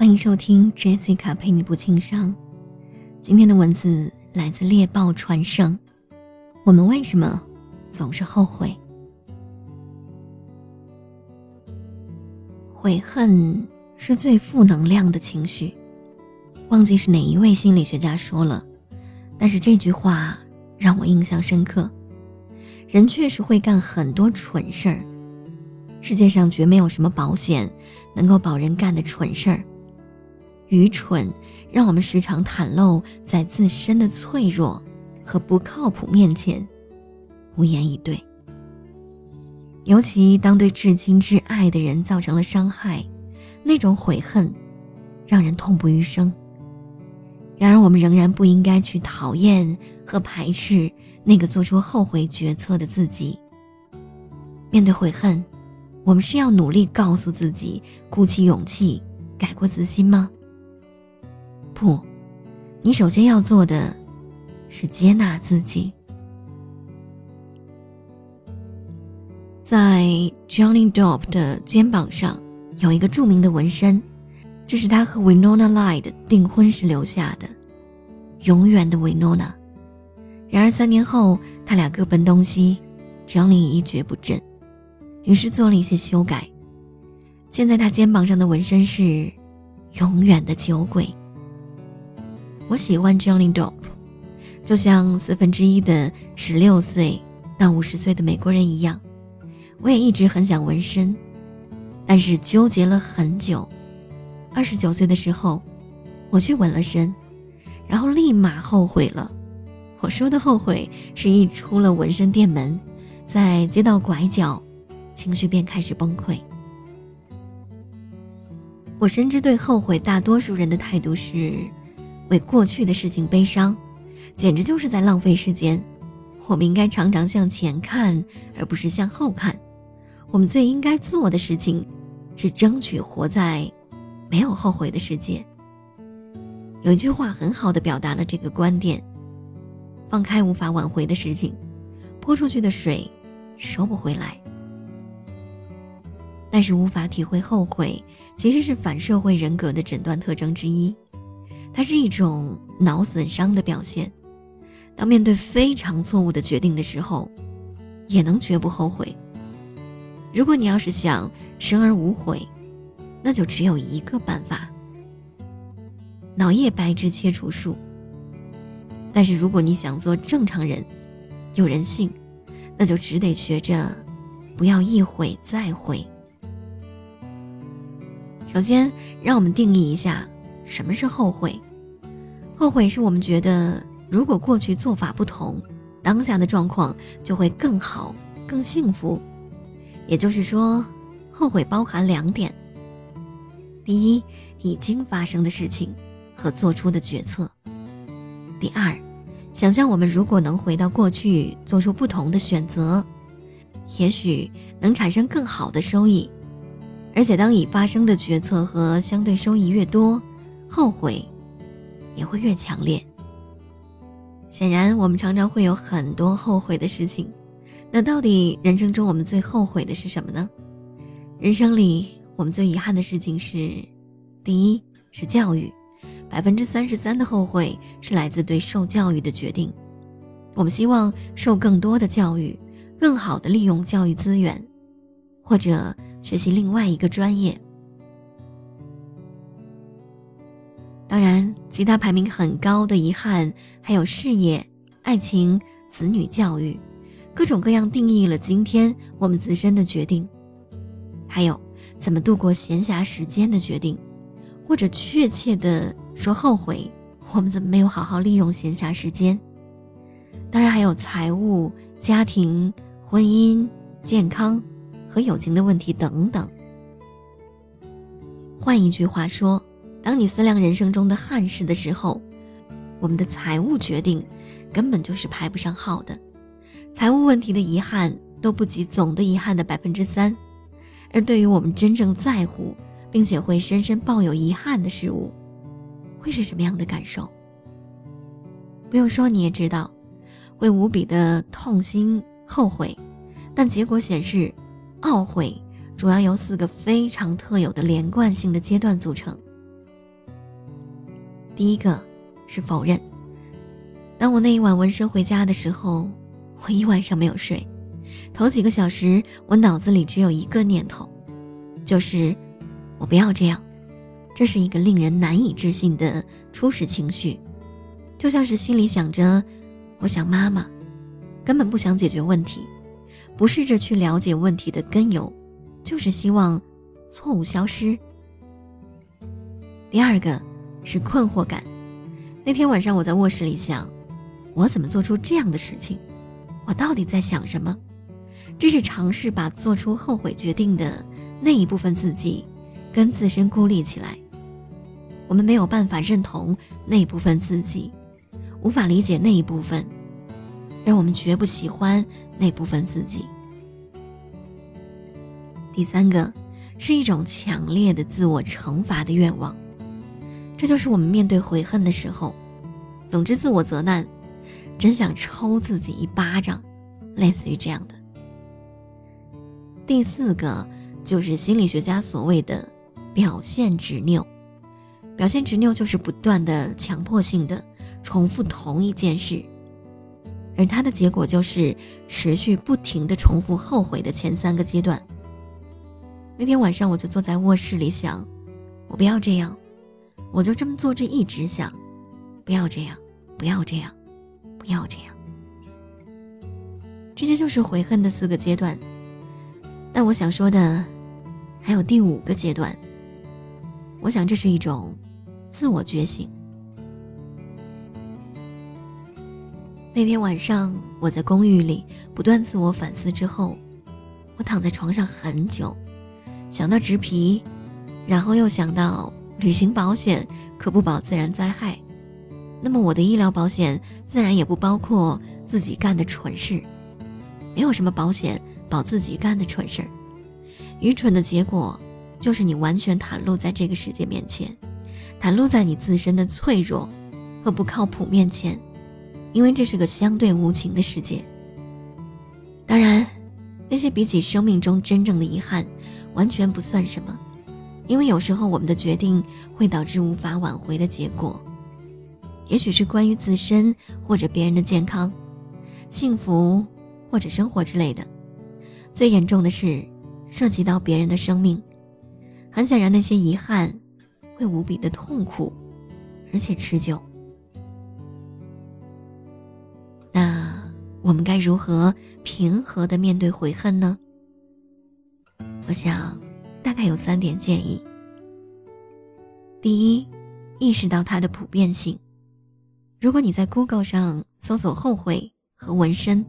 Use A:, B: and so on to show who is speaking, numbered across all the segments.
A: 欢迎收听 Jessica 陪你不情商。今天的文字来自猎豹传声。我们为什么总是后悔？悔恨是最负能量的情绪。忘记是哪一位心理学家说了，但是这句话让我印象深刻。人确实会干很多蠢事儿，世界上绝没有什么保险能够保人干的蠢事儿。愚蠢让我们时常袒露在自身的脆弱和不靠谱面前，无言以对。尤其当对至亲至爱的人造成了伤害，那种悔恨让人痛不欲生。然而，我们仍然不应该去讨厌和排斥那个做出后悔决策的自己。面对悔恨，我们是要努力告诉自己，鼓起勇气改过自新吗？不，你首先要做的，是接纳自己。在 Johnny Depp 的肩膀上有一个著名的纹身。这是他和 Winona Lide 订婚时留下的，永远的 Winona。然而三年后，他俩各奔东西，Johnny 一蹶不振，于是做了一些修改。现在他肩膀上的纹身是永远的酒鬼。我喜欢 Johnny Depp，就像四分之一的十六岁到五十岁的美国人一样，我也一直很想纹身，但是纠结了很久。二十九岁的时候，我去纹了身，然后立马后悔了。我说的后悔，是一出了纹身店门，在街道拐角，情绪便开始崩溃。我深知对后悔，大多数人的态度是为过去的事情悲伤，简直就是在浪费时间。我们应该常常向前看，而不是向后看。我们最应该做的事情，是争取活在。没有后悔的世界。有一句话很好的表达了这个观点：放开无法挽回的事情，泼出去的水收不回来。但是无法体会后悔，其实是反社会人格的诊断特征之一。它是一种脑损伤的表现。当面对非常错误的决定的时候，也能绝不后悔。如果你要是想生而无悔，那就只有一个办法：脑叶白质切除术。但是如果你想做正常人，有人性，那就只得学着不要一悔再悔。首先，让我们定义一下什么是后悔。后悔是我们觉得，如果过去做法不同，当下的状况就会更好、更幸福。也就是说，后悔包含两点。第一，已经发生的事情和做出的决策。第二，想象我们如果能回到过去，做出不同的选择，也许能产生更好的收益。而且，当已发生的决策和相对收益越多，后悔也会越强烈。显然，我们常常会有很多后悔的事情。那到底人生中我们最后悔的是什么呢？人生里。我们最遗憾的事情是，第一是教育，百分之三十三的后悔是来自对受教育的决定。我们希望受更多的教育，更好的利用教育资源，或者学习另外一个专业。当然，其他排名很高的遗憾还有事业、爱情、子女教育，各种各样定义了今天我们自身的决定，还有。怎么度过闲暇时间的决定，或者确切的说，后悔我们怎么没有好好利用闲暇时间。当然还有财务、家庭、婚姻、健康和友情的问题等等。换一句话说，当你思量人生中的憾事的时候，我们的财务决定根本就是排不上号的。财务问题的遗憾都不及总的遗憾的百分之三。而对于我们真正在乎，并且会深深抱有遗憾的事物，会是什么样的感受？不用说，你也知道，会无比的痛心后悔。但结果显示，懊悔主要由四个非常特有的连贯性的阶段组成。第一个是否认。当我那一晚纹身回家的时候，我一晚上没有睡。头几个小时，我脑子里只有一个念头，就是我不要这样。这是一个令人难以置信的初始情绪，就像是心里想着我想妈妈，根本不想解决问题，不试着去了解问题的根由，就是希望错误消失。第二个是困惑感。那天晚上我在卧室里想，我怎么做出这样的事情？我到底在想什么？这是尝试把做出后悔决定的那一部分自己，跟自身孤立起来。我们没有办法认同那一部分自己，无法理解那一部分，而我们绝不喜欢那部分自己。第三个是一种强烈的自我惩罚的愿望，这就是我们面对悔恨的时候，总之自我责难，真想抽自己一巴掌，类似于这样的。第四个就是心理学家所谓的表现执拗，表现执拗就是不断的强迫性的重复同一件事，而它的结果就是持续不停的重复后悔的前三个阶段。那天晚上我就坐在卧室里想，我不要这样，我就这么坐着一直想，不要这样，不要这样，不要这样。这些就是悔恨的四个阶段。但我想说的，还有第五个阶段。我想这是一种自我觉醒。那天晚上，我在公寓里不断自我反思之后，我躺在床上很久，想到植皮，然后又想到旅行保险可不保自然灾害，那么我的医疗保险自然也不包括自己干的蠢事，没有什么保险。保自己干的蠢事儿，愚蠢的结果就是你完全袒露在这个世界面前，袒露在你自身的脆弱和不靠谱面前，因为这是个相对无情的世界。当然，那些比起生命中真正的遗憾，完全不算什么，因为有时候我们的决定会导致无法挽回的结果，也许是关于自身或者别人的健康、幸福或者生活之类的。最严重的是，涉及到别人的生命。很显然，那些遗憾会无比的痛苦，而且持久。那我们该如何平和的面对悔恨呢？我想，大概有三点建议。第一，意识到它的普遍性。如果你在 Google 上搜索“后悔”和“纹身”，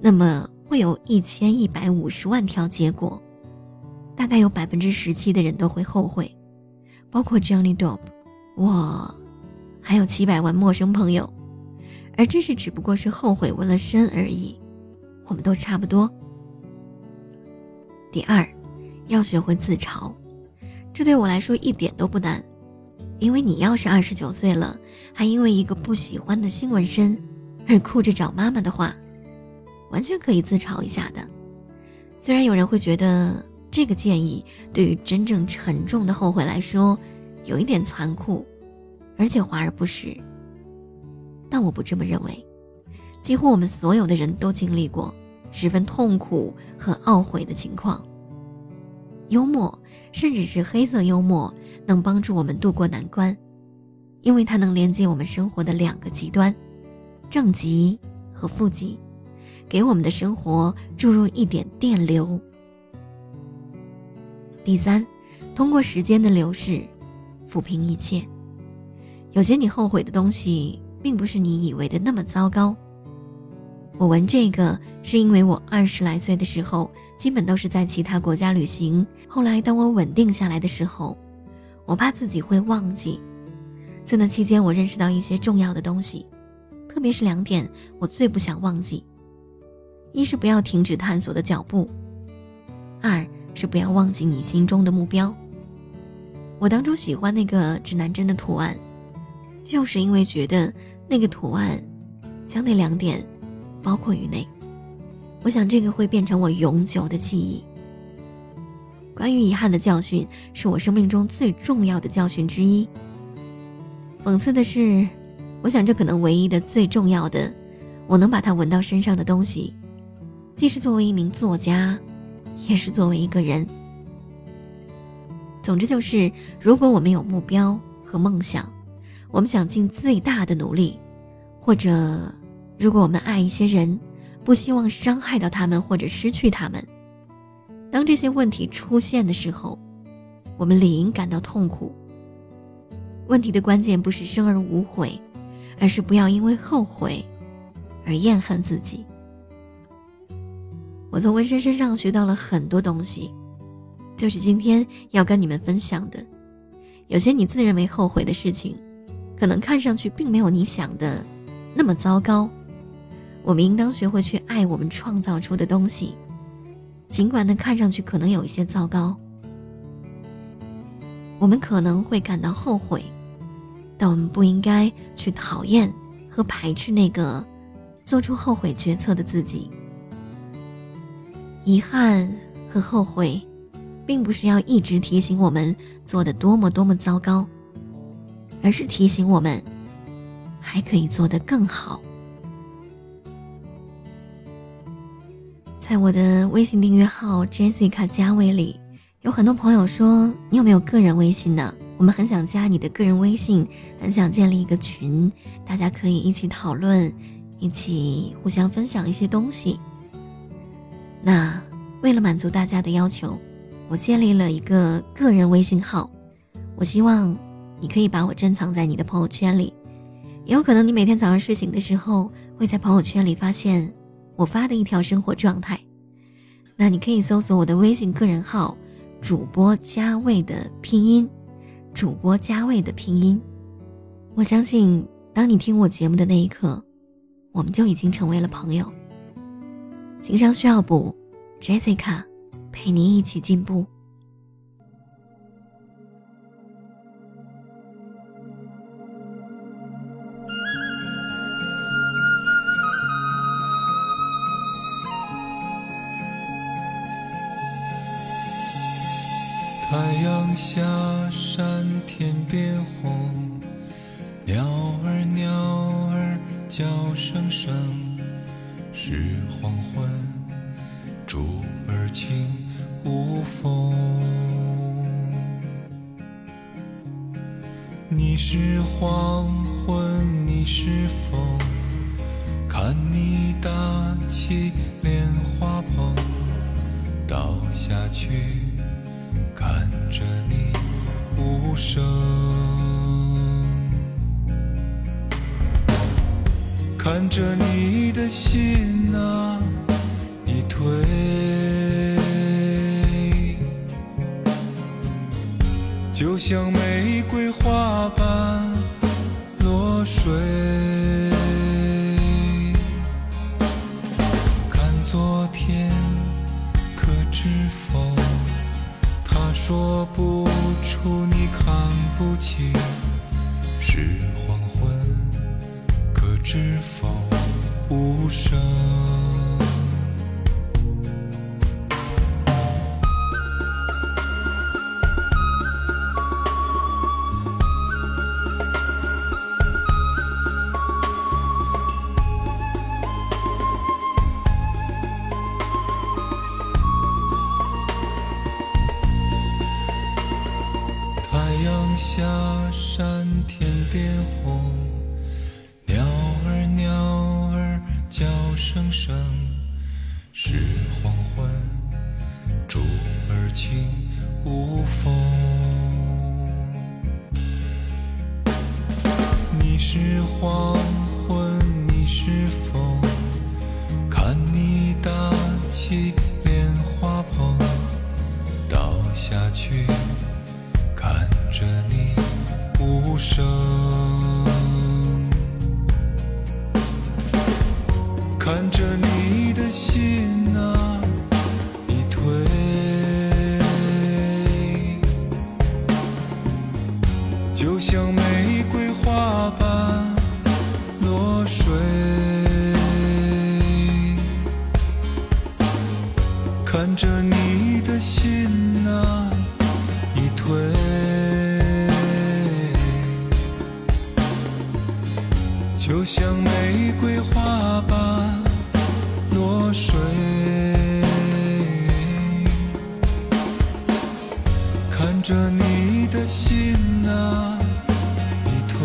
A: 那么。会有一千一百五十万条结果，大概有百分之十七的人都会后悔，包括 Johnny Depp，我，还有七百万陌生朋友，而这是只不过是后悔纹了身而已，我们都差不多。第二，要学会自嘲，这对我来说一点都不难，因为你要是二十九岁了，还因为一个不喜欢的新纹身而哭着找妈妈的话。完全可以自嘲一下的，虽然有人会觉得这个建议对于真正沉重的后悔来说有一点残酷，而且华而不实，但我不这么认为。几乎我们所有的人都经历过十分痛苦和懊悔的情况。幽默，甚至是黑色幽默，能帮助我们度过难关，因为它能连接我们生活的两个极端：正极和负极。给我们的生活注入一点电流。第三，通过时间的流逝，抚平一切。有些你后悔的东西，并不是你以为的那么糟糕。我闻这个，是因为我二十来岁的时候，基本都是在其他国家旅行。后来，当我稳定下来的时候，我怕自己会忘记。在那期间，我认识到一些重要的东西，特别是两点，我最不想忘记。一是不要停止探索的脚步，二是不要忘记你心中的目标。我当初喜欢那个指南针的图案，就是因为觉得那个图案将那两点包括于内。我想这个会变成我永久的记忆。关于遗憾的教训，是我生命中最重要的教训之一。讽刺的是，我想这可能唯一的、最重要的，我能把它纹到身上的东西，既是作为一名作家，也是作为一个人。总之就是，如果我们有目标和梦想，我们想尽最大的努力，或者如果我们爱一些人，不希望伤害到他们或者失去他们，当这些问题出现的时候，我们理应感到痛苦。问题的关键不是生而无悔，而是不要因为后悔而厌恨自己。我从纹身身上学到了很多东西，就是今天要跟你们分享的。有些你自认为后悔的事情，可能看上去并没有你想的那么糟糕。我们应当学会去爱我们创造出的东西，尽管它看上去可能有一些糟糕。我们可能会感到后悔，但我们不应该去讨厌和排斥那个做出后悔决策的自己。遗憾和后悔，并不是要一直提醒我们做的多么多么糟糕，而是提醒我们还可以做得更好。在我的微信订阅号 Jessica 加微里。有很多朋友说你有没有个人微信呢？我们很想加你的个人微信，很想建立一个群，大家可以一起讨论，一起互相分享一些东西。那为了满足大家的要求，我建立了一个个人微信号。我希望你可以把我珍藏在你的朋友圈里，也有可能你每天早上睡醒的时候会在朋友圈里发现我发的一条生活状态。那你可以搜索我的微信个人号。主播加位的拼音，主播加位的拼音。我相信，当你听我节目的那一刻，我们就已经成为了朋友。情商需要补，Jessica 陪你一起进步。
B: 下山，天变红，鸟儿鸟儿叫声声，是黄昏，竹儿轻无风。你是黄昏，你是风，看你搭起莲花蓬，倒下去。看着你无声，看着你的心啊一退，就像玫瑰花瓣落水。着你的心啊已退，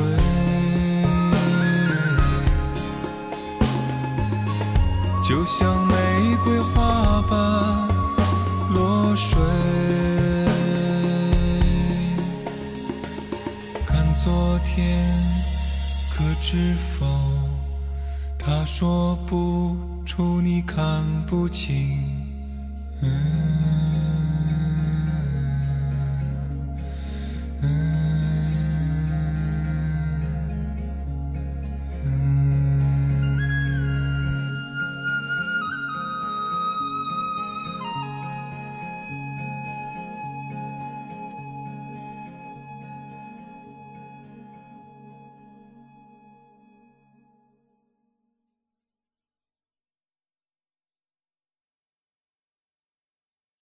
B: 就像玫瑰花瓣落水。看昨天，可知否？他说不出，你看不清。